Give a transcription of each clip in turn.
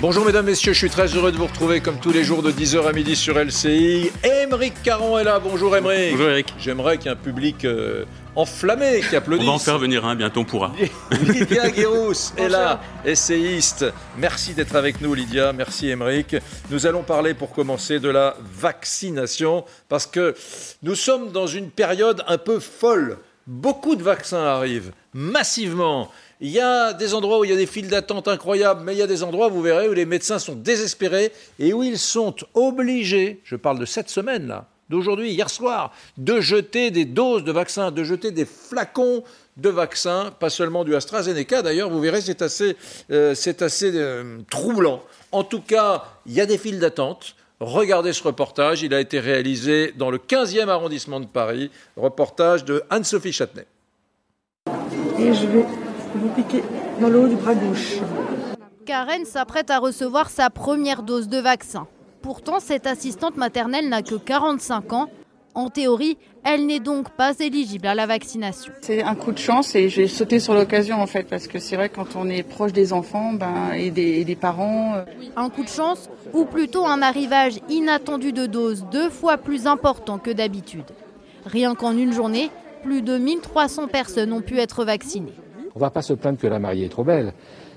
Bonjour mesdames, messieurs, je suis très heureux de vous retrouver comme tous les jours de 10h à midi sur LCI. Émeric Caron est là, bonjour Émeric. Bonjour Eric. J'aimerais qu'il y ait un public euh, enflammé qui applaudisse. On va en faire venir un, bientôt on pourra. Lydia Guérous est là, essayiste. Merci d'être avec nous Lydia, merci Émeric. Nous allons parler pour commencer de la vaccination parce que nous sommes dans une période un peu folle. Beaucoup de vaccins arrivent, massivement. Il y a des endroits où il y a des files d'attente incroyables, mais il y a des endroits, vous verrez, où les médecins sont désespérés et où ils sont obligés, je parle de cette semaine-là, d'aujourd'hui, hier soir, de jeter des doses de vaccins, de jeter des flacons de vaccins, pas seulement du AstraZeneca d'ailleurs, vous verrez, c'est assez, euh, assez euh, troublant. En tout cas, il y a des files d'attente. Regardez ce reportage, il a été réalisé dans le 15e arrondissement de Paris, reportage de Anne-Sophie Châtenay. Je vais vous piquer dans le haut du bras gauche. Karen s'apprête à recevoir sa première dose de vaccin. Pourtant, cette assistante maternelle n'a que 45 ans. En théorie, elle n'est donc pas éligible à la vaccination. C'est un coup de chance et j'ai sauté sur l'occasion en fait parce que c'est vrai quand on est proche des enfants ben, et, des, et des parents. euh, Un coup de chance ou plutôt un arrivage inattendu de doses deux fois plus important que d'habitude. Rien qu'en une journée, plus de 1300 personnes ont pu être vaccinées. On ne va pas se plaindre que la mariée est trop belle.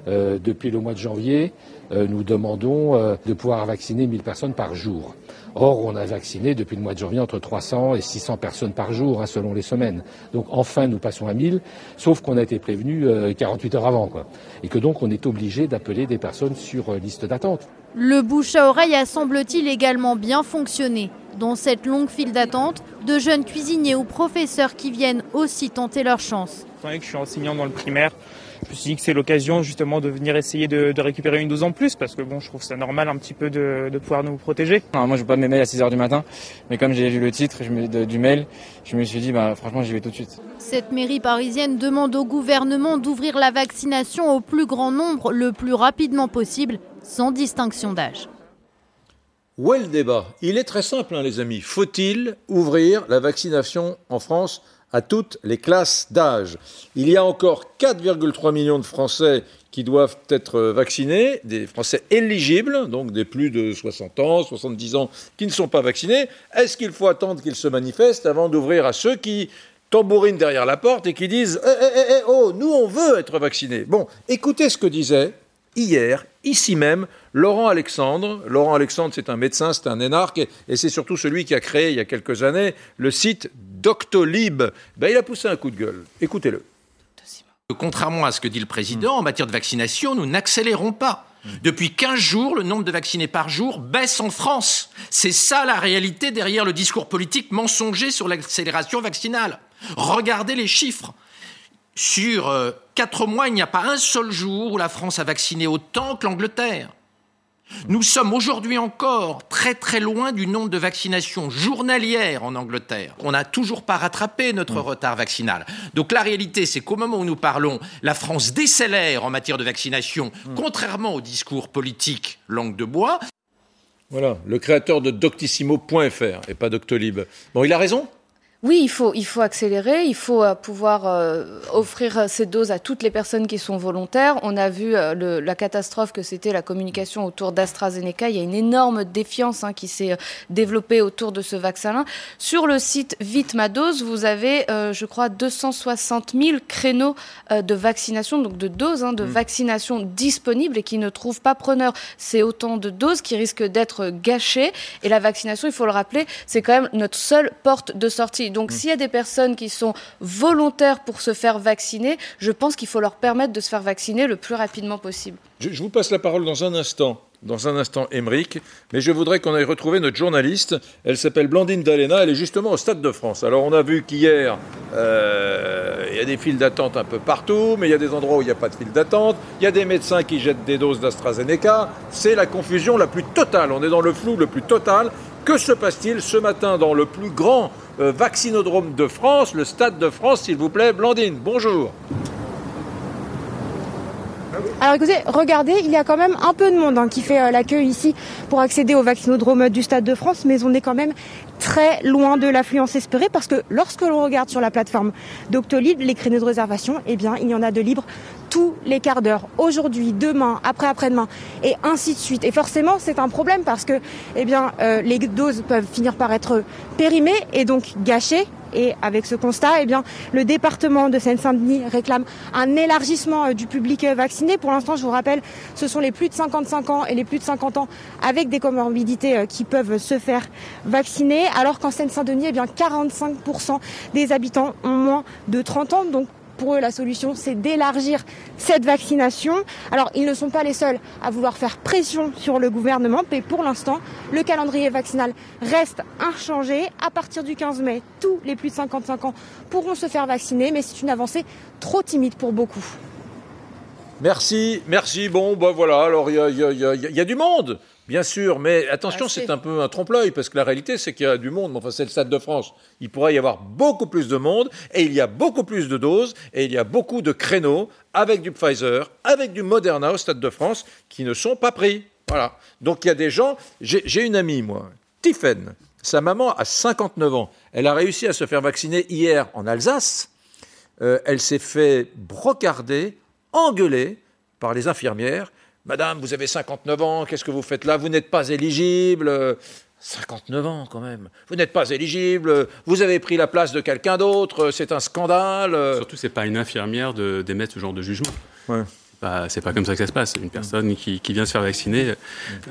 Euh, depuis le mois de janvier, euh, nous demandons euh, de pouvoir vacciner 1000 personnes par jour. Or, on a vacciné depuis le mois de janvier entre 300 et 600 personnes par jour, hein, selon les semaines. Donc, enfin, nous passons à 1000, sauf qu'on a été prévenu euh, 48 heures avant, quoi. Et que donc, on est obligé d'appeler des personnes sur liste d'attente. Le bouche à oreille a semble-t-il également bien fonctionné. Dans cette longue file d'attente, de jeunes cuisiniers ou professeurs qui viennent aussi tenter leur chance. Que je suis enseignant dans le primaire, je me suis dit que c'est l'occasion justement de venir essayer de, de récupérer une dose en plus parce que bon, je trouve ça normal un petit peu de, de pouvoir nous protéger. Non, moi je veux pas mes mails à 6h du matin, mais comme j'ai lu le titre je me- de- du mail, je me suis dit bah franchement j'y vais tout de suite. Cette mairie parisienne demande au gouvernement d'ouvrir la vaccination au plus grand nombre le plus rapidement possible, sans distinction d'âge. Où est le débat? Il est très simple, hein, les amis. Faut-il ouvrir la vaccination en France à toutes les classes d'âge? Il y a encore 4,3 millions de Français qui doivent être vaccinés, des Français éligibles, donc des plus de 60 ans, 70 ans, qui ne sont pas vaccinés. Est-ce qu'il faut attendre qu'ils se manifestent avant d'ouvrir à ceux qui tambourinent derrière la porte et qui disent Eh, eh, eh, eh, Oh, nous, on veut être vaccinés Bon, écoutez ce que disait hier, ici même, Laurent Alexandre. Laurent Alexandre, c'est un médecin, c'est un énarque, et, c'est surtout celui qui a créé, il y a quelques années, le site Doctolib. Ben, il a poussé un coup de gueule. Écoutez-le. Contrairement à ce que dit le président, en matière de vaccination, nous n'accélérons pas. Depuis 15 jours, le nombre de vaccinés par jour baisse en France. C'est ça la réalité derrière le discours politique mensonger sur l'accélération vaccinale. Regardez les chiffres. Sur euh, quatre mois, il n'y a pas un seul jour où la France a vacciné autant que l'Angleterre. Nous sommes aujourd'hui encore très très loin du nombre de vaccinations journalières en Angleterre. On n'a toujours pas rattrapé notre retard vaccinal. Donc la réalité, c'est qu'au moment où nous parlons, la France décélère en matière de vaccination, contrairement au discours politique langue de bois. Voilà, le créateur de Doctissimo.fr et pas Doctolib. Bon, il a raison Oui, il faut, il faut accélérer, il faut euh, pouvoir euh, offrir euh, ces doses à toutes les personnes qui sont volontaires. On a vu euh, le- la catastrophe que c'était la communication autour d'AstraZeneca. Il y a une énorme défiance hein, qui s'est développée autour de ce vaccin-là. Sur le site Vite ma dose, vous avez, euh, je crois, 260 000 créneaux de vaccination, donc de doses hein, de vaccination disponibles et qui ne trouvent pas preneur. C'est autant de doses qui risquent d'être gâchées. Et la vaccination, il faut le rappeler, c'est quand même notre seule porte de sortie. Donc s'il y a des personnes qui sont volontaires pour se faire vacciner, je pense qu'il faut leur permettre de se faire vacciner le plus rapidement possible. Je, je vous passe la parole dans un instant. Dans un instant, Émeric. Mais je voudrais qu'on aille retrouver notre journaliste. Elle s'appelle Blandine Dalena. Elle est justement au Stade de France. Alors, on a vu qu'hier, euh, il y a des files d'attente un peu partout, mais il y a des endroits où il n'y a pas de file d'attente. Il y a des médecins qui jettent des doses d'AstraZeneca. C'est la confusion la plus totale. On est dans le flou le plus total. Que se passe-t-il ce matin dans le plus grand euh, vaccinodrome de France, le Stade de France, s'il vous plaît Blandine, bonjour. Alors écoutez, regardez, il y a quand même un peu de monde hein, qui fait euh, l'accueil ici pour accéder au vaccinodrome du Stade de France, mais on est quand même très loin de l'affluence espérée parce que lorsque l'on regarde sur la plateforme Doctolib, les créneaux de réservation, eh bien, il y en a de libres tous les quarts d'heure, aujourd'hui, demain, après après-demain, et ainsi de suite. Et forcément, c'est un problème parce que, eh bien, euh, les doses peuvent finir par être périmées et donc gâchées. Et avec ce constat, eh bien, le département de Seine-Saint-Denis réclame un élargissement euh, du public euh, vacciné. Pour l'instant, je vous rappelle, ce sont les plus de 55 ans et les plus de 50 ans avec des comorbidités qui peuvent se faire vacciner, alors qu'en Seine-Saint-Denis, eh bien, 45% des habitants ont moins de 30 ans. Donc, pour eux, la solution, c'est d'élargir cette vaccination. Alors, ils ne sont pas les seuls à vouloir faire pression sur le gouvernement, mais pour l'instant, le calendrier vaccinal reste inchangé. À partir du 15 mai, tous les plus de 55 ans pourront se faire vacciner, mais c'est une avancée trop timide pour beaucoup. Merci, merci. Bon, ben voilà, alors il y, a, du monde. Bien sûr, mais attention, c'est un peu un trompe-l'œil, parce que la réalité, c'est qu'il y a du monde. Enfin, c'est le Stade de France. Il pourrait y avoir beaucoup plus de monde, et il y a beaucoup plus de doses, et il y a beaucoup de créneaux avec du Pfizer, avec du Moderna au Stade de France, qui ne sont pas pris. Voilà. Donc il y a des gens. J'ai une amie, moi, Tiffen. Sa maman a 59 ans. Elle a réussi à se faire vacciner hier en Alsace. Euh, elle s'est fait brocarder, engueuler par les infirmières Madame, vous avez 59 ans, qu'est-ce que vous faites là? Vous n'êtes pas éligible. 59 ans quand même. Vous n'êtes pas éligible. Vous avez pris la place de quelqu'un d'autre. C'est un scandale. Surtout, c'est pas une infirmière d'émettre ce genre de jugement. Ouais c'est pas comme ça que ça se passe. Une personne qui, vient se faire vacciner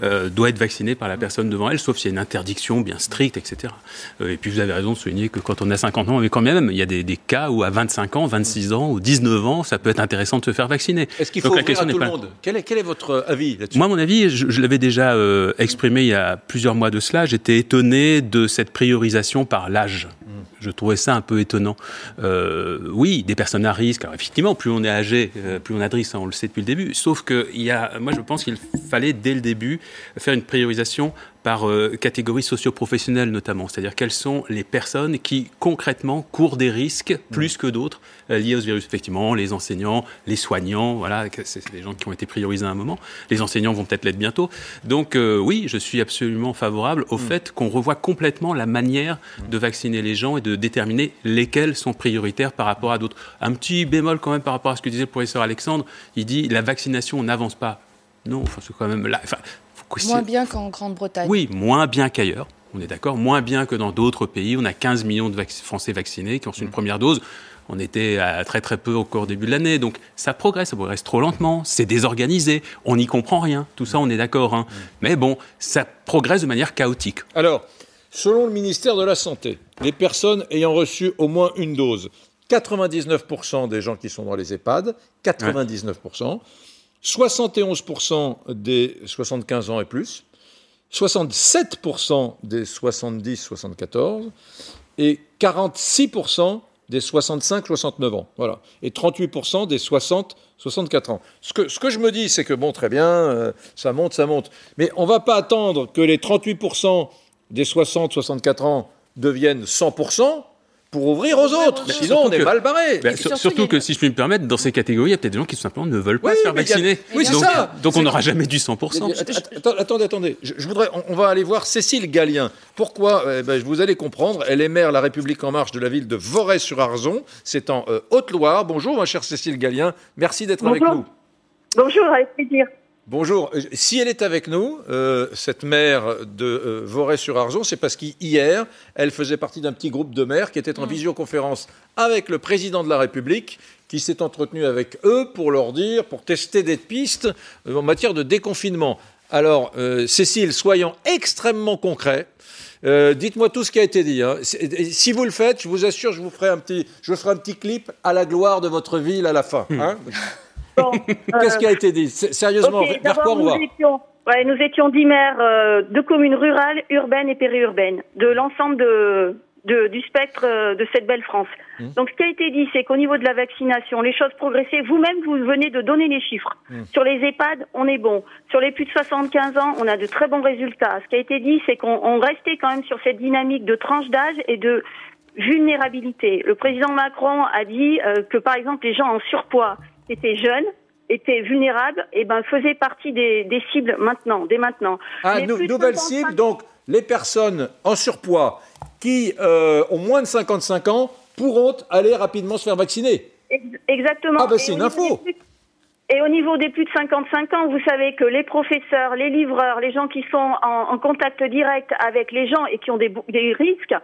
euh, doit être vaccinée par la personne devant elle, sauf s'il y a une interdiction bien stricte, etc. Euh, et puis vous avez raison de souligner que quand on a 50 ans, mais quand même, il y a des, cas où à 25 ans, 26 ans ou 19 ans, ça peut être intéressant de se faire vacciner. Est-ce qu'il faut ouvrir à tout le monde? Quel est, votre avis là-dessus? Moi, mon avis, je, l'avais déjà euh, exprimé il y a plusieurs mois de cela. J'étais étonné de cette priorisation par l'âge. Je trouvais ça un peu étonnant. Euh, oui, des personnes à risque. Alors effectivement, plus on est âgé, euh, plus on a de risque, on le sait depuis le début. Sauf que moi, je pense qu'il fallait dès le début faire une priorisation par euh, catégorie socio-professionnelle notamment, c'est-à-dire quelles sont les personnes qui concrètement courent des risques plus que d'autres euh, liés au virus? Effectivement, les enseignants, les soignants, voilà, c'est des gens qui ont été priorisés à un moment. Les enseignants vont peut-être l'être bientôt. Donc euh, oui, je suis absolument favorable au mm. fait qu'on revoie complètement la manière de vacciner les gens et de déterminer lesquels sont prioritaires par rapport à d'autres. Un petit bémol quand même par rapport à ce que disait le professeur Alexandre, il dit la vaccination n'avance pas. Non, enfin, c'est quand même là. Enfin, Moins bien qu'en Grande-Bretagne. Oui, moins bien qu'ailleurs. On est d'accord, moins bien que dans d'autres pays. On a 15 millions de Français vaccinés qui ont reçu une mm. première dose. On était à très très peu au cours début de l'année, donc ça progresse, ça progresse trop lentement, c'est désorganisé, on n'y comprend rien, tout ça on est d'accord. Hein. Mm. Mais bon, ça progresse de manière chaotique. Alors, selon le ministère de la Santé, les personnes ayant reçu au moins une dose, 99% des gens qui sont dans les EHPAD, 99%, 71% des 75 ans et plus, 67% des 70-74 et 46% des 65-69 ans. Voilà. Et 38% des 60-64 ans. Ce que, je me dis, c'est que, bon, très bien, euh, ça monte, ça monte. Mais on ne va pas attendre que les 38% des 60-64 ans deviennent 100% pour ouvrir aux autres. sinon, on est mal barré. surtout, que, si je puis me permettre, dans ces catégories, il y a peut-être des gens qui simplement ne veulent pas se faire vacciner. Oui, donc, ça. donc on n'aura jamais du 100%. attendez, attendez. Je, voudrais, on, va aller voir Cécile Gallien. Pourquoi eh ben, Vous allez comprendre. Elle est maire La République En Marche de la ville de Voray-sur-Arzon. C'est en euh, Haute-Loire. Bonjour, ma chère Cécile Gallien. Merci d'être avec nous. Bonjour, avec plaisir. Bonjour. Euh, si elle est avec nous, euh, cette maire de euh, Voray-sur-Arzon, c'est parce qu'hier, elle faisait partie d'un petit groupe de maires qui était en mm. visioconférence avec le président de la République, qui s'est entretenu avec eux pour leur dire, pour tester des pistes en matière de déconfinement. Alors, Cécile, soyons extrêmement concrets. Dites-moi tout ce qui a été dit. Hein. Si vous le faites, je vous assure, je vous ferai un petit, je ferai un petit clip à la gloire de votre ville à la fin. Hein. Qu'est-ce qui a été dit Sérieusement, vers quoi on va nous étions dix maires euh, de communes rurales, urbaines et périurbaines, de l'ensemble de, du spectre euh, de cette belle France. Mmh. Donc ce qui a été dit, c'est qu'au niveau de la vaccination, les choses progressaient. Vous-même, vous venez de donner les chiffres. Mmh. Sur les EHPAD, on est bon. Sur les plus de 75 ans, on a de très bons résultats. Ce qui a été dit, c'est qu'on restait quand même sur cette dynamique de tranche d'âge et de vulnérabilité. Le président Macron a dit euh, que, par exemple, les gens en surpoids étaient jeunes étaient vulnérables, et ben faisaient partie des, cibles maintenant, dès maintenant. Ah, nouvelle cible, donc les personnes en surpoids qui euh, ont moins de 55 ans pourront aller rapidement se faire vacciner. Exactement. Ah ben c'est une info. Et au niveau des plus de 55 ans, vous savez que les professeurs, les livreurs, les gens qui sont en, contact direct avec les gens et qui ont des, risques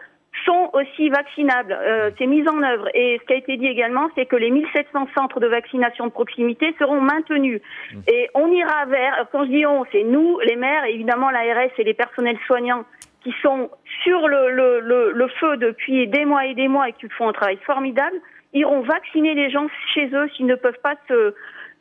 sont aussi vaccinables. Euh, c'est mis en œuvre. Et ce qui a été dit également, c'est que les 1700 centres de vaccination de proximité seront maintenus. Mmh. Et on ira vers, quand je dis on, c'est nous, les maires, évidemment l'ARS et les personnels soignants qui sont sur le, le, le, feu depuis des mois et des mois et qui font un travail formidable, iront vacciner les gens chez eux s'ils ne peuvent pas se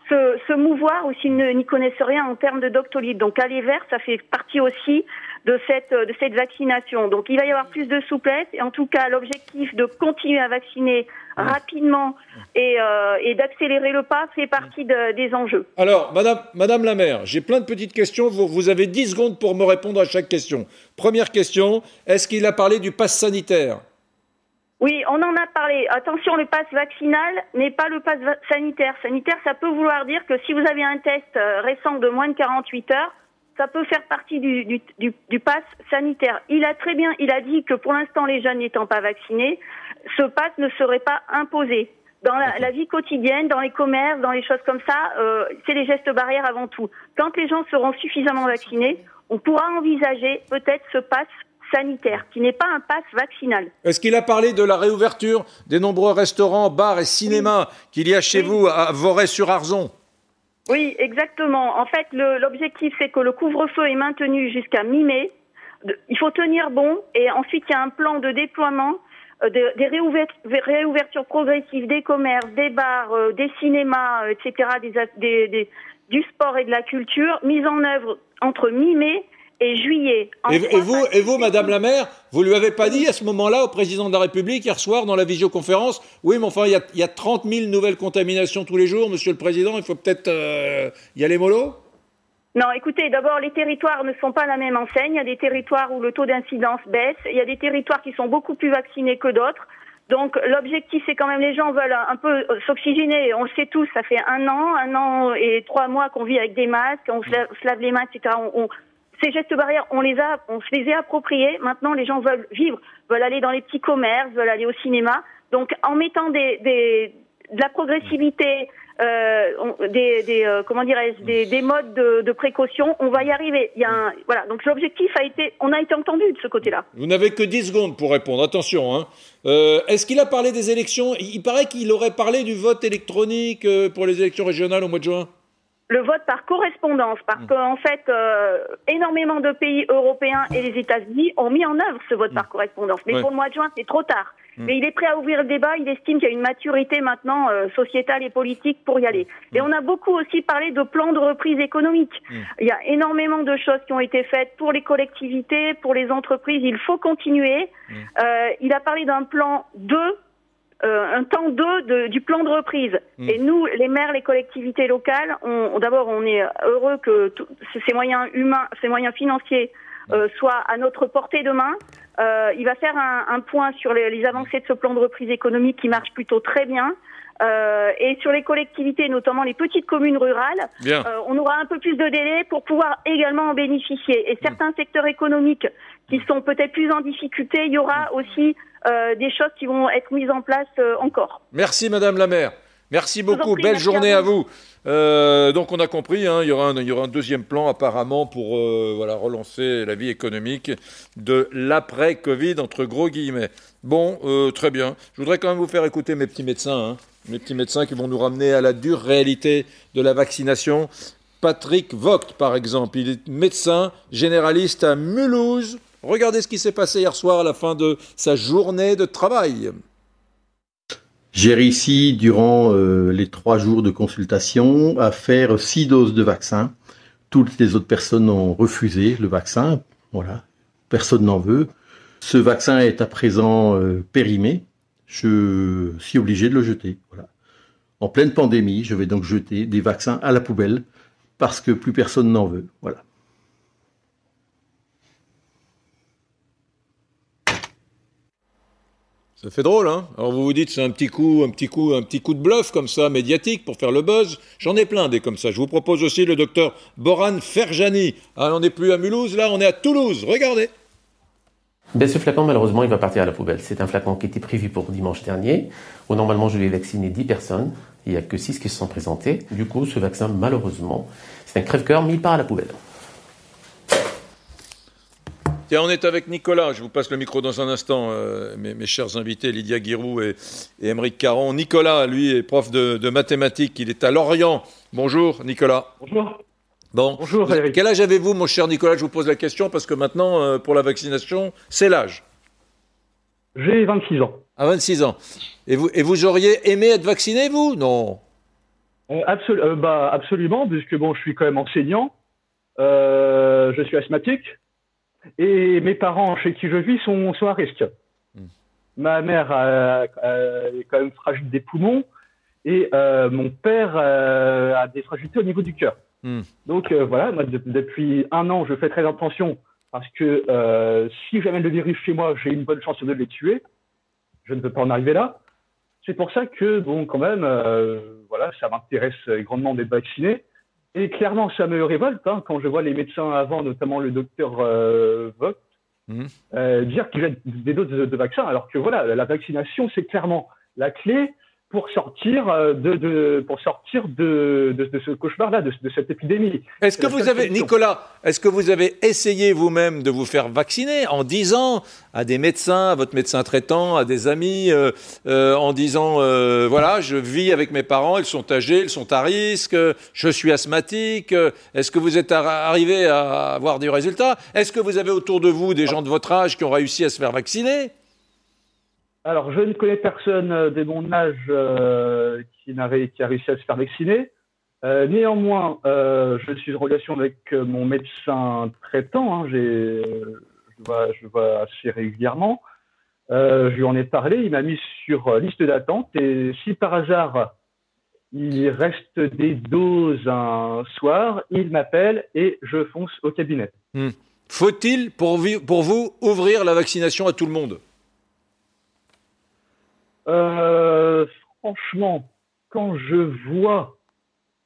se, mouvoir ou s'ils n'y connaissent rien en termes de doctolib. Donc aller vers, ça fait partie aussi de cette, de cette vaccination. Donc il va y avoir plus de souplesse et en tout cas l'objectif de continuer à vacciner rapidement et, euh, et d'accélérer le pas fait partie des enjeux. Alors, Madame, Madame la maire, j'ai plein de petites questions. Vous, vous avez 10 secondes pour me répondre à chaque question. Première question, est-ce qu'il a parlé du pass sanitaire? Oui, on en a parlé. Attention, le pass vaccinal n'est pas le pass sanitaire. Sanitaire, ça peut vouloir dire que si vous avez un test euh, récent de moins de 48 heures, ça peut faire partie du, du, pass sanitaire. Il a très bien, il a dit que pour l'instant, les jeunes n'étant pas vaccinés, ce pass ne serait pas imposé. Dans la, vie quotidienne, dans les commerces, dans les choses comme ça, euh, c'est les gestes barrières avant tout. Quand les gens seront suffisamment vaccinés, on pourra envisager peut-être ce pass sanitaire, qui n'est pas un pass vaccinal. Est-ce qu'il a parlé de la réouverture des nombreux restaurants, bars et cinémas qu'il y a chez vous à Vorey-sur-Arzon Oui, exactement. En fait, l'objectif, c'est que le couvre-feu est maintenu jusqu'à mi-mai. Il faut tenir bon et ensuite, il y a un plan de déploiement euh, des réouvertures, progressives des commerces, des bars, euh, des cinémas, euh, etc., des, du sport et de la culture, mise en œuvre entre mi-mai et juillet. Et, vous, et vous, Madame la maire, vous lui avez pas dit à ce moment-là au président de la République hier soir dans la visioconférence, oui, mais enfin, il y a, y a 30 000 nouvelles contaminations tous les jours, Monsieur le Président, il faut peut-être euh, y aller mollo non, écoutez, d'abord, les territoires ne sont pas la même enseigne. Il y a des territoires où le taux d'incidence baisse. Il y a des territoires qui sont beaucoup plus vaccinés que d'autres. Donc, l'objectif, c'est quand même les gens veulent un peu euh, s'oxygéner. On le sait tous, ça fait un an, un an et trois mois qu'on vit avec des masques, on se lave, les mains, etc. On, ces gestes barrières, on les a, on se les a appropriés. Maintenant, les gens veulent vivre, veulent aller dans les petits commerces, veulent aller au cinéma. Donc, en mettant des, des de la progressivité, euh, des, des euh, comment dirais-je, des, des, modes de, de, précaution, on va y arriver. Il y a un, voilà. Donc l'objectif a été, on a été entendu de ce côté-là. Vous n'avez que 10 secondes pour répondre. Attention. Hein. Euh, Est-ce qu'il a parlé des élections? Il paraît qu'il aurait parlé du vote électronique euh, pour les élections régionales au mois de juin le vote par correspondance, parce mmh. qu'en fait, euh, énormément de pays européens et les États-Unis ont mis en œuvre ce vote par mmh. correspondance. Mais pour le mois de juin, c'est trop tard. Mmh. Mais il est prêt à ouvrir le débat. Il estime qu'il y a une maturité maintenant euh, sociétale et politique pour y aller. Et on a beaucoup aussi parlé de plans de reprise économique. Il y a énormément de choses qui ont été faites pour les collectivités, pour les entreprises. Il faut continuer. Euh, il a parlé d'un plan 2 euh, un temps d'eux du plan de reprise. Mm. Et nous, les maires, les collectivités locales, on, d'abord, on est heureux que ces moyens humains, ces moyens financiers euh, soient à notre portée de main. Euh, il va faire un, un point sur les, les, avancées de ce plan de reprise économique qui marche plutôt très bien. Euh, et sur les collectivités, notamment les petites communes rurales, euh, on aura un peu plus de délai pour pouvoir également en bénéficier. Et certains secteurs économiques qui sont peut-être plus en difficulté, il y aura aussi des choses qui vont être mises en place euh, encore. Merci Madame la maire. Merci beaucoup. Belle journée à vous. Euh, donc on a compris, hein, il, y aura un, il y aura un deuxième plan apparemment pour voilà, relancer la vie économique de l'après-Covid, entre gros guillemets. Bon, très bien. Je voudrais quand même vous faire écouter mes petits médecins, hein, mes petits médecins qui vont nous ramener à la dure réalité de la vaccination. Patrick Vogt, par exemple, il est médecin généraliste à Mulhouse, Regardez ce qui s'est passé hier soir à la fin de sa journée de travail. J'ai réussi, durant euh, les trois jours de consultation, à faire six doses de vaccin. Toutes les autres personnes ont refusé le vaccin. Voilà, personne n'en veut. Ce vaccin est à présent euh, périmé. Je suis obligé de le jeter. Voilà. En pleine pandémie, je vais donc jeter des vaccins à la poubelle parce que plus personne n'en veut. Voilà. Ça fait drôle, hein Alors vous vous dites c'est un petit coup, un petit coup, un petit coup de bluff comme ça, médiatique pour faire le buzz. J'en ai plein des comme ça. Je vous propose aussi le docteur Boran Ferjani. Ah, on n'est plus à Mulhouse, là, on est à Toulouse. Regardez. Ben, ce flacon, malheureusement, il va partir à la poubelle. C'est un flacon qui était prévu pour dimanche dernier, où normalement je vais vacciner 10 personnes. Il n'y a que 6 qui se sont présentées. Du coup, ce vaccin, malheureusement, c'est un crève-cœur, mais il part à la poubelle. Tiens, on est avec Nicolas. Je vous passe le micro dans un instant, euh, mes, chers invités, Lydia Guirou et, et Émeric Caron. Nicolas, lui, est prof de, mathématiques. Il est à Lorient. Bonjour, Nicolas. Bonjour. Bon. Bonjour, Quel âge avez-vous, mon cher Nicolas? Je vous pose la question parce que maintenant, euh, pour la vaccination, c'est l'âge. J'ai 26 ans. À 26 ans. Et vous, et vous auriez aimé être vacciné, vous? Non. Euh, bah, absolument, puisque bon, je suis quand même enseignant. je suis asthmatique. Et mes parents chez qui je vis sont, sont à risque. Hmm. Ma mère est quand même fragile des poumons et euh, mon père euh, a des fragilités au niveau du cœur. Hmm. Donc euh, voilà, moi, depuis un an, je fais très attention parce que si j'amène le virus chez moi, j'ai une bonne chance de les tuer. Je ne veux pas en arriver là. C'est pour ça que, bon, quand même, voilà, ça m'intéresse grandement d'être vacciné. Et clairement, ça me révolte hein, quand je vois les médecins avant, notamment le docteur euh, Vogt, mmh. euh, dire qu'ils des doses de, de vaccins, alors que voilà, la vaccination, c'est clairement la clé pour sortir euh, de, de pour sortir de, de, de ce cauchemar-là, de, cette épidémie. Est-ce que vous avez, Nicolas, est-ce que vous avez essayé vous-même de vous faire vacciner en disant à des médecins, à votre médecin traitant, à des amis, euh, euh, en disant euh, voilà, je vis avec mes parents, ils sont âgés, ils sont à risque, je suis asthmatique. Est-ce que vous êtes arrivé à avoir des résultats Est-ce que vous avez autour de vous des gens de votre âge qui ont réussi à se faire vacciner? Alors, je ne connais personne euh, de mon âge euh, qui, a réussi à se faire vacciner. Euh, néanmoins, je suis en relation avec mon médecin traitant. Hein, je, vois, vois assez régulièrement. je lui en ai parlé. Il m'a mis sur liste d'attente. Et si par hasard il reste des doses un soir, il m'appelle et je fonce au cabinet. Hmm. Faut-il, pour vous, ouvrir la vaccination à tout le monde? Franchement, quand je vois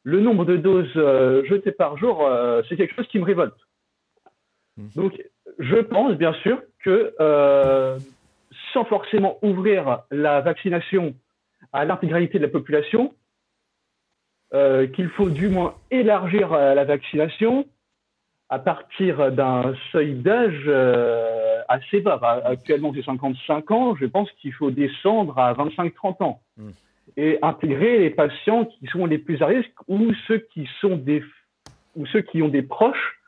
le nombre de doses euh, jetées par jour, euh, c'est quelque chose qui me révolte. Hmm. Donc, je pense bien sûr que sans forcément ouvrir la vaccination à l'intégralité de la population, qu'il faut du moins élargir la vaccination à partir d'un seuil d'âge euh, assez bas. Bah, actuellement, c'est 55 ans. Je pense qu'il faut descendre à 25-30 ans hmm. et intégrer les patients qui sont les plus à risque ou ceux qui sont des ou ceux qui ont des proches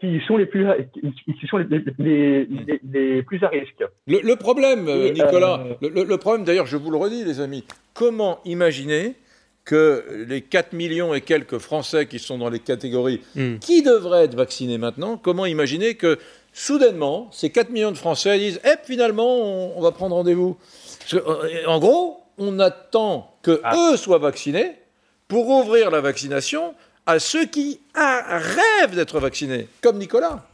qui sont les plus qui sont les, les, plus à risque. Le, problème, Nicolas, euh, le, le problème d'ailleurs, je vous le redis, les amis, comment imaginer que les 4 millions et quelques Français qui sont dans les catégories hmm. qui devraient être vaccinés maintenant, comment imaginer que soudainement, ces 4 millions de Français disent Eh, finalement, on, va prendre rendez-vous euh, En gros, on attend que ah. eux soient vaccinés pour ouvrir la vaccination à ceux qui rêvent d'être vaccinés, comme Nicolas.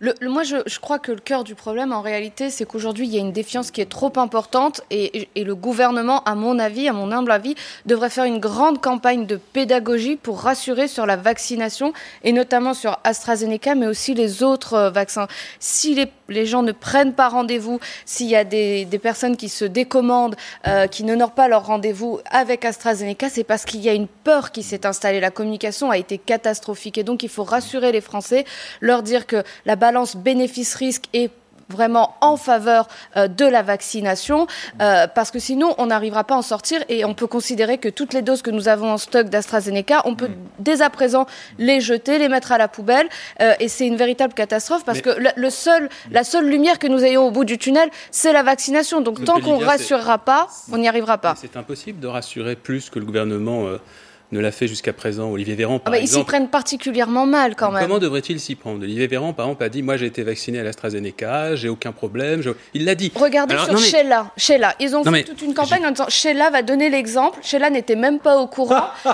Le, moi, je, crois que le cœur du problème, en réalité, c'est qu'aujourd'hui, il y a une défiance qui est trop importante et, le gouvernement, à mon avis, à mon humble avis, devrait faire une grande campagne de pédagogie pour rassurer sur la vaccination et notamment sur AstraZeneca, mais aussi les autres euh, vaccins. Si les, gens ne prennent pas rendez-vous, s'il y a des, des, personnes qui se décommandent, euh, qui n'honorent pas leur rendez-vous avec AstraZeneca, c'est parce qu'il y a une peur qui s'est installée. La communication a été catastrophique et donc il faut rassurer les Français, leur dire que la balance bénéfice-risque est vraiment en faveur euh, de la vaccination, euh, parce que sinon, on n'arrivera pas à en sortir et on peut considérer que toutes les doses que nous avons en stock d'AstraZeneca, on peut mm. dès à présent les jeter, les mettre à la poubelle, euh, et c'est une véritable catastrophe parce que le, seul, la seule lumière que nous ayons au bout du tunnel, c'est la vaccination. Donc tant qu'on ne rassurera pas, on n'y arrivera pas. C'est impossible de rassurer plus que le gouvernement ne l'a fait jusqu'à présent. Olivier Véran, par ah bah, exemple. Ils s'y prennent particulièrement mal quand même. Comment devrait-il s'y prendre? Olivier Véran, par exemple, a dit Moi, j'ai été vacciné à l'AstraZeneca, j'ai aucun problème. Il l'a dit. Regardez sur Sheila. Sheila. Ils ont fait toute une campagne en disant Sheila va donner l'exemple. Sheila n'était même pas au courant.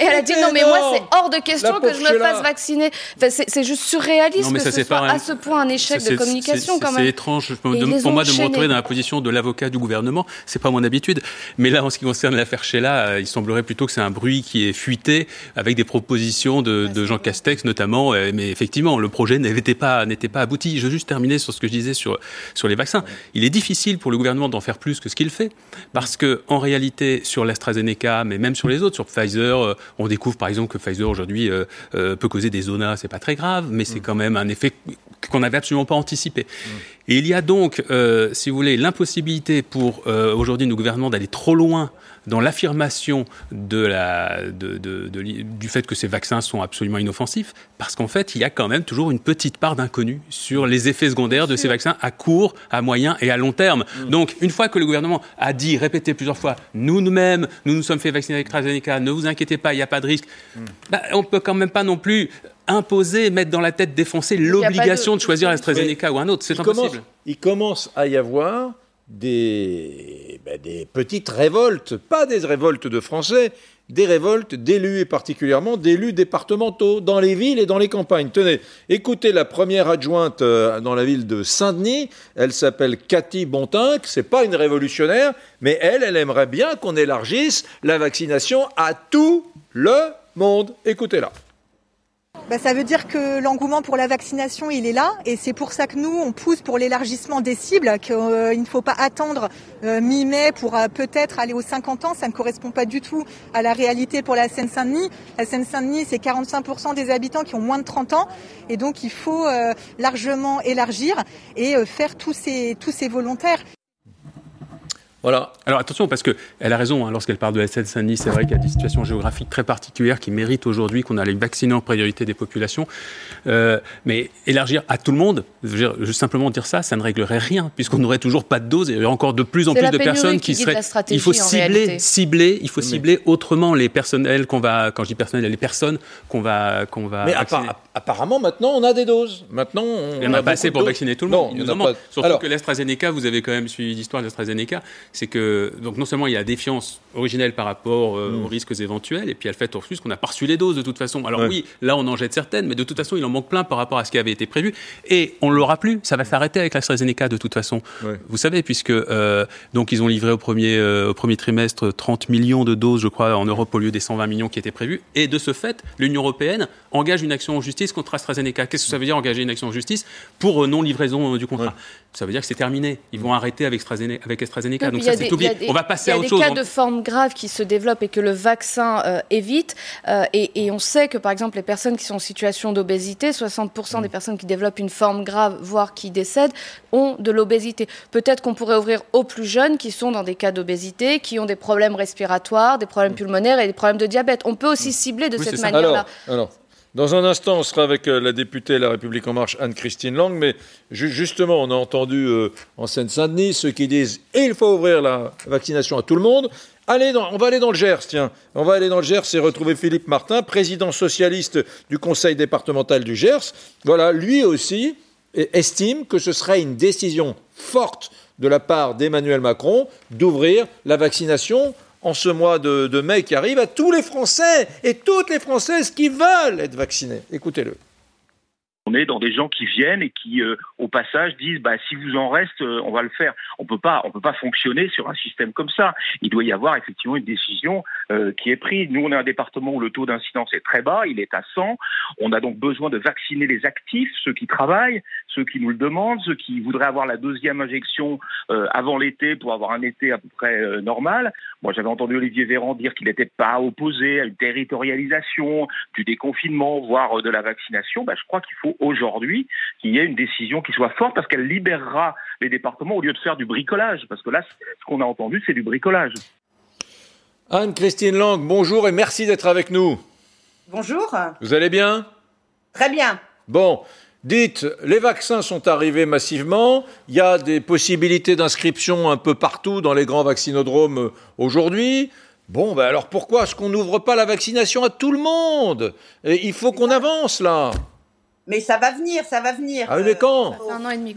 Et elle a dit non, mais moi, c'est hors de question que je me fasse vacciner. Enfin, c'est juste surréaliste que ce soit à ce point un échec de communication, quand même. C'est étrange pour moi de me retrouver dans la position de l'avocat du gouvernement. C'est pas mon habitude. Mais là, en ce qui concerne l'affaire Sheila, euh, il semblerait plutôt que c'est un bruit qui est fuité avec des propositions de, de Jean Castex, notamment. Euh, mais effectivement, le projet n'était pas, n'était pas abouti. Je veux juste terminer sur ce que je disais sur, sur les vaccins. Il est difficile pour le gouvernement d'en faire plus que ce qu'il fait. Parce que, en réalité, sur l'AstraZeneca, mais même sur les autres, sur Pfizer, euh, on découvre par exemple que Pfizer aujourd'hui euh, euh, peut causer des zonas, c'est pas très grave, mais c'est mm. quand même un effet qu'on n'avait absolument pas anticipé. Et il y a donc, si vous voulez, l'impossibilité pour aujourd'hui nos gouvernements d'aller trop loin dans l'affirmation de la, de, de, du fait que ces vaccins sont absolument inoffensifs, parce qu'en fait, il y a quand même toujours une petite part d'inconnu sur les effets secondaires de ces vaccins à court, à moyen et à long terme. Mm. Donc, une fois que le gouvernement a dit, répété plusieurs fois, nous-mêmes, nous nous sommes fait vacciner avec AstraZeneca, ne vous inquiétez pas, il n'y a pas de risque, mm. bah, on peut quand même pas non plus imposer, mettre dans la tête, défoncer l'obligation de... choisir AstraZeneca ou un autre. C'est impossible. Il commence à y avoir des, ben, des petites révoltes, pas des révoltes de Français, des révoltes d'élus et particulièrement d'élus départementaux dans les villes et dans les campagnes. Tenez, écoutez la première adjointe euh, dans la ville de Saint-Denis, elle s'appelle Cathy Bontinck, c'est pas une révolutionnaire, mais elle, elle aimerait bien qu'on élargisse la vaccination à tout le monde. Écoutez-la. Bah, ça veut dire que l'engouement pour la vaccination, il est là. Et c'est pour ça que nous, on pousse pour l'élargissement des cibles, qu'il euh, ne faut pas attendre euh, mi-mai pour euh, peut-être aller aux 50 ans. Ça ne correspond pas du tout à la réalité pour la Seine-Saint-Denis. La Seine-Saint-Denis, c'est 45% des habitants qui ont moins de 30 ans. Et donc, il faut largement élargir et faire tous ces, tous ces volontaires. Voilà. Alors attention, parce qu'elle a raison, hein, lorsqu'elle parle de la Seine-Saint-Denis, c'est vrai qu'il y a des situations géographiques très particulières qui méritent aujourd'hui qu'on allait vacciner en priorité des populations. Euh, mais élargir à tout le monde, juste simplement dire ça, ça ne réglerait rien, puisqu'on n'aurait toujours pas de doses et il y aurait encore de plus en plus de personnes qui, seraient. Il faut cibler, cibler, il faut cibler autrement les personnels qu'on va, quand je dis personnel, les personnes qu'on va, qu'on va. Mais apparemment, maintenant, on a des doses. Maintenant, on il n'y en a, pas assez pour vacciner tout le monde. Non, Surtout que l'AstraZeneca, vous avez quand même suivi l'histoire de l'AstraZeneca c'est que donc non seulement il y a la défiance originelle par rapport euh, mm. aux risques éventuels, et puis à le fait en plus qu'on n'a pas reçu les doses de toute façon. Alors oui, là on en jette certaines, mais de toute façon il en manque plein par rapport à ce qui avait été prévu, et on ne l'aura plus. Ça va s'arrêter avec l'AstraZeneca de toute façon. Vous savez, puisque euh, donc ils ont livré au premier euh, au premier trimestre 30 millions de doses, je crois, en Europe au lieu des 120 millions qui étaient prévus, et de ce fait, l'Union européenne engage une action en justice contre AstraZeneca. Qu'est-ce que ça veut dire engager une action en justice? Pour non livraison du contrat Ça veut dire que c'est terminé. Ils vont arrêter avec AstraZeneca. Avec AstraZeneca. Donc ça c'est oublié. On va passer à autre chose. Il y a des cas de formes graves qui se développent et que le vaccin euh, évite. Euh, et, on sait que, par exemple, les personnes qui sont en situation d'obésité, 60% des mm. personnes qui développent une forme grave, voire qui décèdent, ont de l'obésité. Peut-être qu'on pourrait ouvrir aux plus jeunes qui sont dans des cas d'obésité, qui ont des problèmes respiratoires, des problèmes mm. pulmonaires et des problèmes de diabète. On peut aussi mm. cibler de cette manière-là. Alors, dans un instant, on sera avec euh, la députée La République En Marche, Anne-Christine Lang, mais justement, on a entendu en Seine-Saint-Denis ceux qui disent il faut ouvrir la vaccination à tout le monde. Allez on va aller dans le Gers, tiens. On va aller dans le Gers et retrouver Philippe Martin, président socialiste du conseil départemental du Gers. Voilà, lui aussi estime que ce serait une décision forte de la part d'Emmanuel Macron d'ouvrir la vaccination en ce mois de, mai qui arrive à tous les Français et toutes les Françaises qui veulent être vaccinés. Écoutez-le. Dans des gens qui viennent et qui, euh, au passage, disent bah, si vous en reste, euh, on va le faire. On peut pas, on peut pas fonctionner sur un système comme ça. Il doit y avoir effectivement une décision euh, qui est prise. Nous, on est un département où le taux d'incidence est très bas, il est à 100. On a donc besoin de vacciner les actifs, ceux qui travaillent, ceux qui nous le demandent, ceux qui voudraient avoir la deuxième injection avant l'été pour avoir un été à peu près normal. Moi, j'avais entendu Olivier Véran dire qu'il n'était pas opposé à une territorialisation, du déconfinement, voire de la vaccination. Bah, je crois qu'il faut aujourd'hui qu'il y ait une décision qui soit forte parce qu'elle libérera les départements au lieu de faire du bricolage. Parce que là, ce qu'on a entendu, c'est du bricolage. Anne-Christine Lang, bonjour et merci d'être avec nous. Bonjour. Vous allez bien? Très bien. Bon, dites, les vaccins sont arrivés massivement, il y a des possibilités d'inscription un peu partout dans les grands vaccinodromes aujourd'hui. Bon, ben alors pourquoi est-ce qu'on n'ouvre pas la vaccination à tout le monde? Il faut qu'on avance là. Mais ça va venir, ça va venir. Ah, mais quand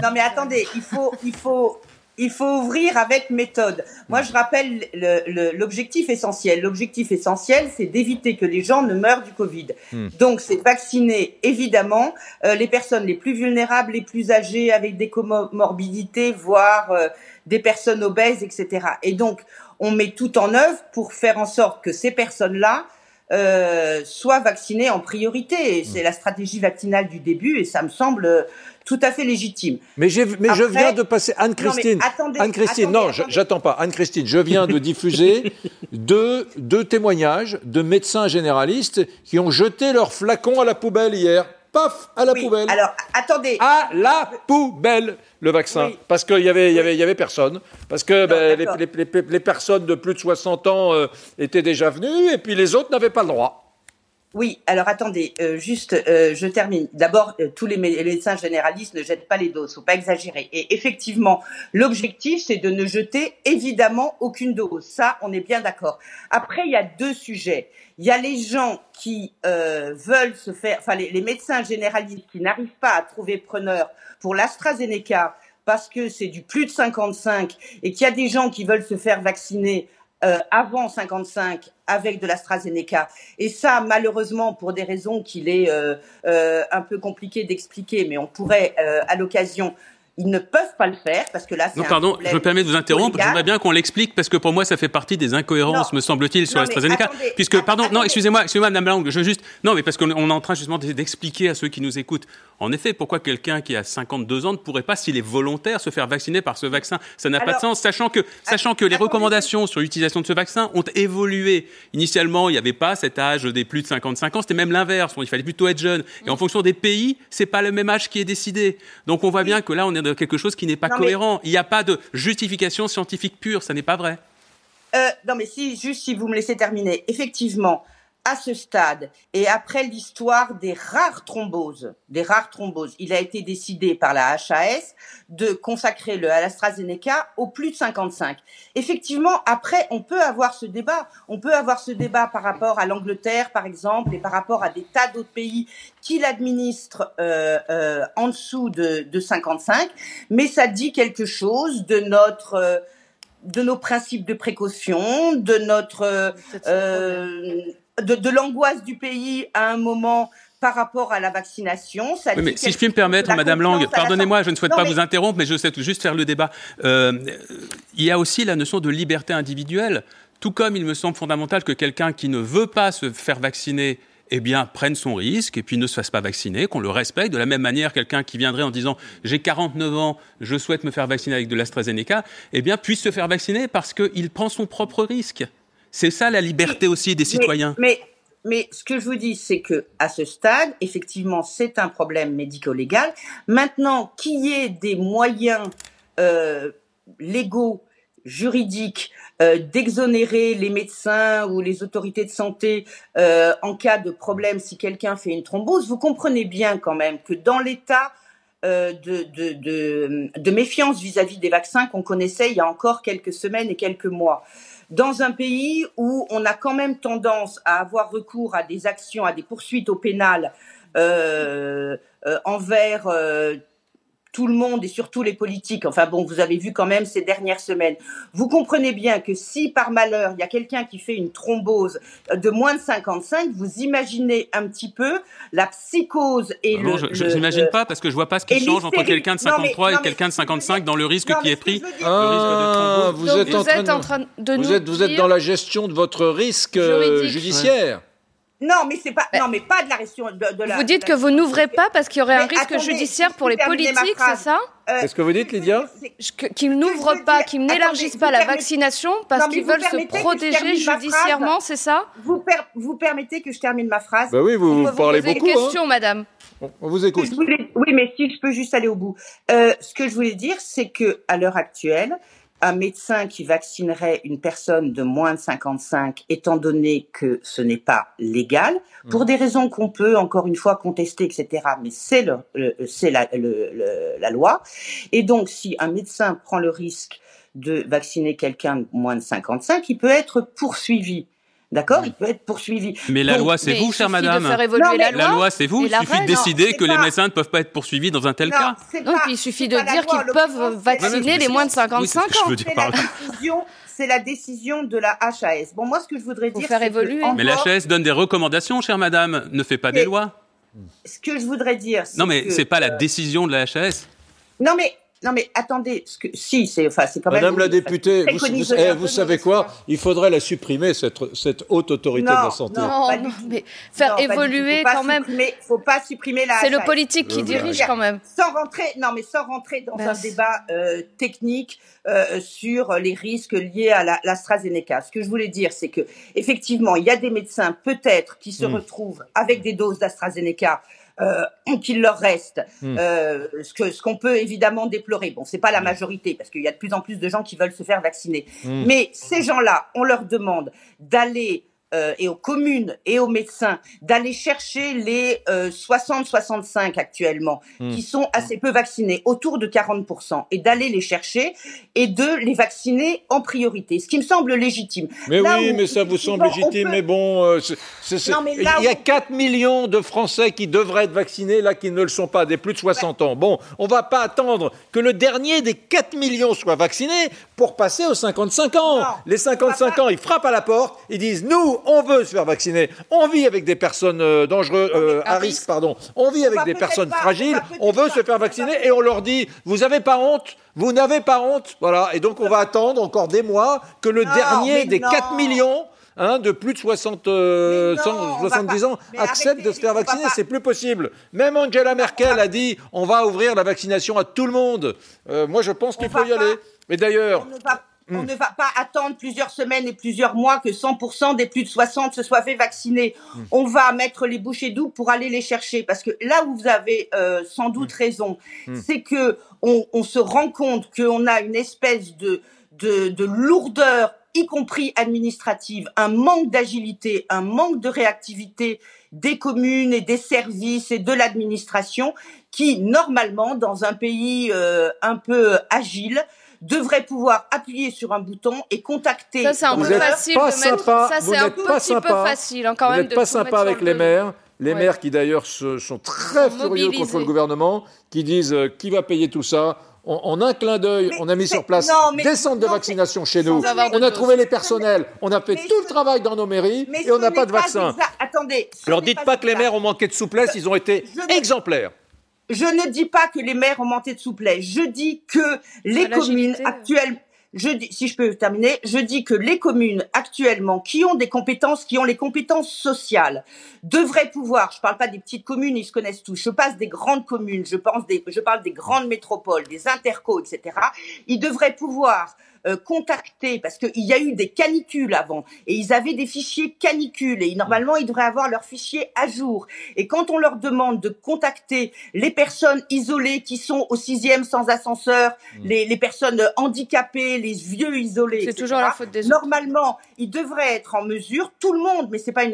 Non, mais attendez, il faut, il faut il faut ouvrir avec méthode. Moi, je rappelle le- le- l'objectif essentiel. L'objectif essentiel, c'est d'éviter que les gens ne meurent du Covid. Hmm. Donc, c'est de vacciner, évidemment, euh, les personnes les plus vulnérables, les plus âgées, avec des comorbidités, voire euh, des personnes obèses, etc. Et donc, on met tout en œuvre pour faire en sorte que ces personnes-là euh, soient vaccinées en priorité. C'est la stratégie vaccinale du début, et ça me semble euh, tout à fait légitime. Mais, je viens de passer. Anne-Christine. Anne-Christine, non, j'attends pas. Anne-Christine, je viens de diffuser deux, deux témoignages de médecins généralistes qui ont jeté leur flacon à la poubelle hier. Paf, à la poubelle. Alors, attendez. À la poubelle, le vaccin. Parce qu'il y avait, il y, avait, y avait personne. Parce que ben, les, les- les- les personnes de plus de 60 ans euh, étaient déjà venues et puis les autres n'avaient pas le droit. Oui, alors attendez, euh, juste, euh, je termine. D'abord, euh, tous les, mé- les médecins généralistes ne jettent pas les doses, faut pas exagérer. Et effectivement, l'objectif, c'est de ne jeter évidemment aucune dose. Ça, on est bien d'accord. Après, il y a deux sujets. Il y a les gens qui euh, veulent se faire, enfin les, les médecins généralistes qui n'arrivent pas à trouver preneur pour l'AstraZeneca parce que c'est du plus de 55 et qu'il y a des gens qui veulent se faire vacciner euh, avant 55 avec de l'AstraZeneca. Et ça, malheureusement, pour des raisons qu'il est euh, euh, un peu compliqué d'expliquer, mais on pourrait, à l'occasion, ils ne peuvent pas le faire parce que là, c'est Non, pardon, je me permets de vous interrompre. J'aimerais bien qu'on l'explique parce que pour moi, ça fait partie des incohérences, Non. me semble-t-il, sur l'AstraZeneca. Puisque, pardon, non, excusez-moi, excusez-moi, Madame Lang, je veux juste, non, mais parce qu'on on est en train justement d'expliquer à ceux qui nous écoutent. En effet, pourquoi quelqu'un qui a 52 ans ne pourrait pas, s'il est volontaire, se faire vacciner par ce vaccin? Ça n'a pas de sens, sachant que, sachant que les recommandations sur l'utilisation de ce vaccin ont évolué. Initialement, il n'y avait pas cet âge des plus de 55 ans, c'était même l'inverse. Il fallait plutôt être jeune. Et en fonction des pays, c'est pas le même âge qui est décidé. Donc on voit bien que là, on est dans quelque chose qui n'est pas Non, mais- cohérent. Il n'y a pas de justification scientifique pure, ça n'est pas vrai. Euh, non, mais si, juste si vous me laissez terminer. Effectivement, à ce stade, et après l'histoire des rares thromboses, des rares thromboses, il a été décidé par la HAS de consacrer le à l'AstraZeneca au plus de 55. Effectivement, après, on peut avoir ce débat. On peut avoir ce débat par rapport à l'Angleterre, par exemple, et par rapport à des tas d'autres pays qui l'administrent euh, euh, en dessous de, de 55. Mais ça dit quelque chose de notre euh, de nos principes de précaution, de notre euh, de, de l'angoisse du pays à un moment par rapport à la vaccination. Ça Oui, mais si je puis me permettre, Madame Lang, pardonnez-moi, je ne souhaite Non, pas mais- vous interrompre, mais je souhaite juste faire le débat. Euh, il y a aussi la notion de liberté individuelle, tout comme il me semble fondamental que quelqu'un qui ne veut pas se faire vacciner eh bien, prenne son risque et puis ne se fasse pas vacciner, qu'on le respecte. De la même manière, quelqu'un qui viendrait en disant j'ai 49 ans, je souhaite me faire vacciner avec de l'AstraZeneca, eh bien, puisse se faire vacciner parce qu'il prend son propre risque. C'est ça la liberté aussi des Mais- citoyens. Mais, mais, ce que je vous dis, c'est que à ce stade, effectivement, c'est un problème médico-légal. Maintenant, qu'il y ait des moyens euh, légaux, juridiques, euh, d'exonérer les médecins ou les autorités de santé euh, en cas de problème si quelqu'un fait une thrombose, vous comprenez bien quand même que dans l'état euh, de, de, de, de méfiance vis-à-vis des vaccins qu'on connaissait il y a encore quelques semaines et quelques mois. Dans un pays où on a quand même tendance à avoir recours à des actions, à des poursuites au pénal euh, euh, envers euh, tout le monde et surtout les politiques. Enfin bon, vous avez vu quand même ces dernières semaines. Vous comprenez bien que si par malheur il y a quelqu'un qui fait une thrombose de moins de 55, vous imaginez un petit peu la psychose et Non, le. je le- n'imagine pas parce que je vois pas ce qui change entre quelqu'un de Non, mais- 53 non, et quelqu'un de 55 dans le risque non, qui est je pris. Ah, vous êtes, en, train de, vous nous êtes, vous êtes dans la gestion de votre risque euh, Juridique. Non, mais c'est pas. Non, mais pas de la région de, de la. Vous dites de que la- vous n'ouvrez pas parce qu'il y aurait un risque attendez, judiciaire si pour les politiques, c'est ça Euh, Qu'est-ce que vous dites, Lydia Qu'ils n'ouvrent pas, qu'ils n'élargissent pas la vaccination parce qu'ils veulent se protéger judiciairement, c'est ça Vous, per- vous permettez que je termine ma phrase Bah oui, vous, vous vous parlez beaucoup. hein. questions, madame. On, vous écoute. Voulais- Oui, mais si je peux juste aller au bout. Euh, ce que je voulais dire, c'est que à l'heure actuelle, un médecin qui vaccinerait une personne de moins de 55, étant donné que ce n'est pas légal, pour des raisons qu'on peut encore une fois contester, etc. Mais c'est le, le- c'est la, le- le- la loi. Et donc, si un médecin prend le risque de vacciner quelqu'un de moins de 55, il peut être poursuivi. D'accord Il peut être poursuivi. Mais la Donc, loi, c'est vous, chère suffit de madame. faire évoluer Non, mais- la La loi. loi, c'est vous. Il suffit de décider que les médecins ne peuvent pas être poursuivis dans un tel Non, cas. pas- puis il suffit de dire qu'ils en peuvent vacciner les moins de Oui, c'est 55 ce que je ans. veux dire C'est la décision, c'est la décision de la HAS. Bon, moi, ce que je voudrais Faut dire, faire que évoluer. Mais la HAS donne des recommandations, chère madame, ne fait pas des lois. Ce que je voudrais dire, c'est Non, mais c'est pas la euh, décision de la HAS. Non, mais non, mais attendez, ce que si, c'est enfin, c'est quand même. Madame la députée, vous, eh, vous savez quoi. Il faudrait la supprimer, cette, cette haute autorité Non, de la santé. non. Non, mais faire Non, évoluer quand même. supprimer- faut pas supprimer la C'est le politique qui dirige quand même. Sans rentrer, non, mais sans rentrer dans un débat euh, technique euh, sur les risques liés à la- l'AstraZeneca. Ce que je voulais dire, c'est que effectivement, il y a des médecins peut-être qui se Mm. retrouvent avec des doses d'AstraZeneca. Euh, qu'il leur reste, Mm. euh, ce que ce qu'on peut évidemment déplorer. Bon, c'est pas la majorité parce qu'il y a de plus en plus de gens qui veulent se faire vacciner. Mm. Mais ces gens-là, on leur demande d'aller et aux communes et aux médecins d'aller chercher les euh, 60-65 actuellement Mm. qui sont assez peu vaccinés, autour de 40%, et d'aller les chercher et de les vacciner en priorité, ce qui me semble légitime. Mais Là oui, où, mais ça vous semble légitime, peut- mais bon, euh, Non, mais il y a où- 4 millions de Français qui devraient être vaccinés, là, qui ne le sont pas, des plus de 60 ans. Bon, on va pas attendre que le dernier des 4 millions soit vacciné pour passer aux 55 ans. Non, Les 55 ans, ils frappent à la porte, ils disent, nous, on veut se faire vacciner. On vit avec des personnes euh, dangereuses, euh, à risque, pardon. On vit avec des personnes pas- fragiles, on veut pas- se faire vacciner et on leur dit, vous avez pas honte vous n'avez pas honte, voilà, et donc on va attendre encore des mois que le Non, dernier des non. 4 millions hein, de plus de 60, euh, Mais non, 100, on va 70 pas- ans acceptent arrêtez, de se faire vacciner, c'est plus possible. Même Angela Merkel a dit on va ouvrir la vaccination à tout le monde. Euh, moi je pense qu'il faut y aller. Mais d'ailleurs, On ne, va, on Hmm. ne va pas attendre plusieurs semaines et plusieurs mois que 100% des plus de 60 se soient fait vacciner. Hmm. On va mettre les bouchées doubles pour aller les chercher. Parce que là où vous avez euh, sans doute raison, Hmm. c'est que on, on se rend compte qu'on a une espèce de, de, de lourdeur y compris administrative, un manque d'agilité, un manque de réactivité des communes et des services et de l'administration qui, normalement, dans un pays euh, un peu agile, devrait pouvoir appuyer sur un bouton et contacter. Ça, c'est un peu facile pas de mettre. Ça, c'est un petit peu sympa. facile, hein, quand vous même. de pas sympa avec les le- maires. Les Ouais. maires qui d'ailleurs se- sont très Sont furieux contre le gouvernement, qui disent euh, qui va payer tout ça? En, en un clin d'œil, on a mis sur place non, mais- des centres de mais- vaccination chez nous. On a trouvé les personnels, on a fait tout le travail dans nos mairies et on n'a pas de vaccin. Attendez. Alors dites pas que les maires ont manqué de souplesse, ils ont été exemplaires. Je ne dis pas que les maires ont manqué de souplesse. Je dis que les communes actuelles, je dis, si je peux terminer, je dis que les communes actuellement qui ont des compétences, qui ont les compétences sociales, devraient pouvoir, je parle pas des petites communes, ils se connaissent tous, je passe des grandes communes, je pense des, je parle des grandes métropoles, des intercos, etc. Ils devraient pouvoir euh, contacter, parce qu'il y a eu des canicules avant, et ils avaient des fichiers canicules, et normalement ils devraient avoir leurs fichiers à jour. Et quand on leur demande de contacter les personnes isolées qui sont au sixième sans ascenseur, les, les personnes handicapées, les vieux isolés, C'est toujours la faute des autres. Normalement, ils devraient être en mesure, tout le monde, mais c'est pas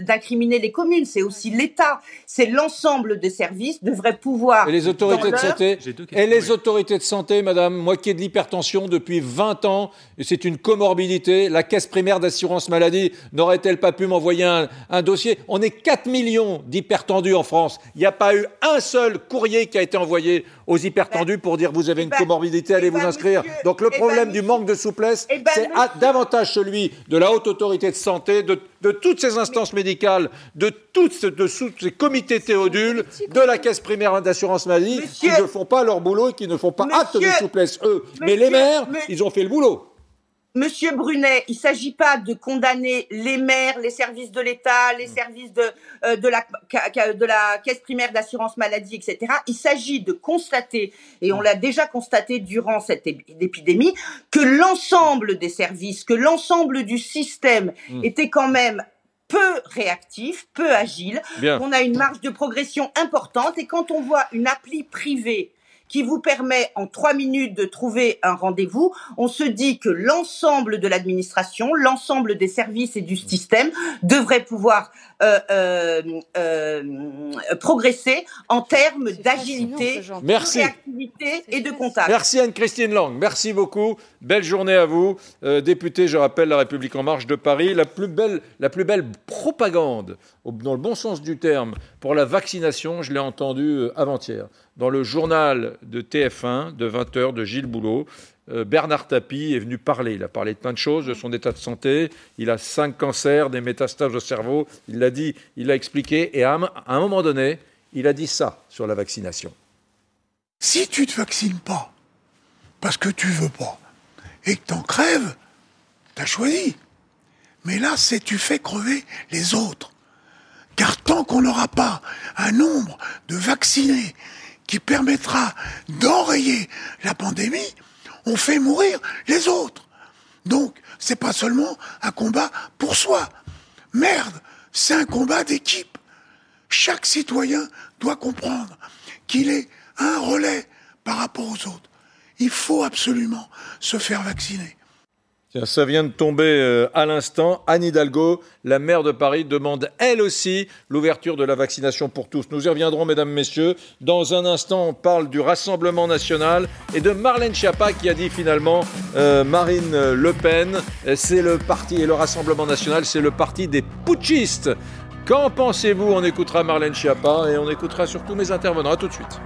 d'incriminer les communes, c'est aussi l'État, c'est l'ensemble des services devrait pouvoir. Et les autorités de santé Et les oui. autorités de santé, madame, moi qui ai de l'hypertension depuis 20 c'est une comorbidité, la caisse primaire d'assurance maladie n'aurait-elle pas pu m'envoyer un, un dossier? On est 4 millions d'hypertendus en France. Il n'y a pas eu un seul courrier qui a été envoyé aux hypertendus pour dire vous avez eh une ben, comorbidité, allez eh vous ben, inscrire. Donc le eh ben, problème du manque de souplesse, eh ben, c'est davantage celui de la haute autorité de santé, de, de toutes ces instances médicales, de toutes ces- de tous ces comités théodules, de la caisse primaire d'assurance maladie, qui ne font pas leur boulot et qui ne font pas acte de souplesse, eux. Mais les maires, ils ont fait le boulot. Monsieur Brunet, il s'agit pas de condamner les maires, les services de l'État, les services de, euh, de, la, de caisse primaire d'assurance maladie, etc. Il s'agit de constater, et on l'a déjà constaté durant cette ép- épidémie, que l'ensemble des services, que l'ensemble du système Mm. était quand même peu réactif, peu agile. Bien. On a une marge de progression importante et quand on voit une appli privée qui vous permet en trois minutes de trouver un rendez-vous, on se dit que l'ensemble de l'administration, l'ensemble des services et du système devrait pouvoir progresser en termes d'agilité, Merci. de réactivité et de contact. Merci Anne-Christine Lang, merci beaucoup. Belle journée à vous. Euh, député, je rappelle, La République En Marche de Paris, la plus belle, la plus belle propagande, dans le bon sens du terme, pour la vaccination, je l'ai entendu euh, avant-hier, dans le journal de TF1 de 20h de Gilles Boulot. Euh, Bernard Tapie est venu parler. Il a parlé de plein de choses, de son état de santé. Il a cinq cancers, des métastases au cerveau. Il l'a dit, il l'a expliqué. Et à un, moment donné, il a dit ça sur la vaccination. Si tu te vaccines pas, parce que tu veux pas, et que t'en crèves, t'as choisi. Mais là, c'est tu fais crever les autres. Car tant qu'on n'aura pas un nombre de vaccinés qui permettra d'enrayer la pandémie, on fait mourir les autres. Donc, c'est pas seulement un combat pour soi. Merde, c'est un combat d'équipe. Chaque citoyen doit comprendre qu'il est un relais par rapport aux autres. Il faut absolument se faire vacciner. Ça vient de tomber euh, à l'instant. Anne Hidalgo, la maire de Paris, demande elle aussi l'ouverture de la vaccination pour tous. Nous y reviendrons, mesdames, messieurs. Dans un instant, on parle du Rassemblement national et de Marlène Schiappa qui a dit finalement euh, Marine Le Pen, euh, c'est le parti et le Rassemblement national, c'est le parti des putschistes. Qu'en pensez-vous? On écoutera Marlène Schiappa et on écoutera surtout mes intervenants. À tout de suite.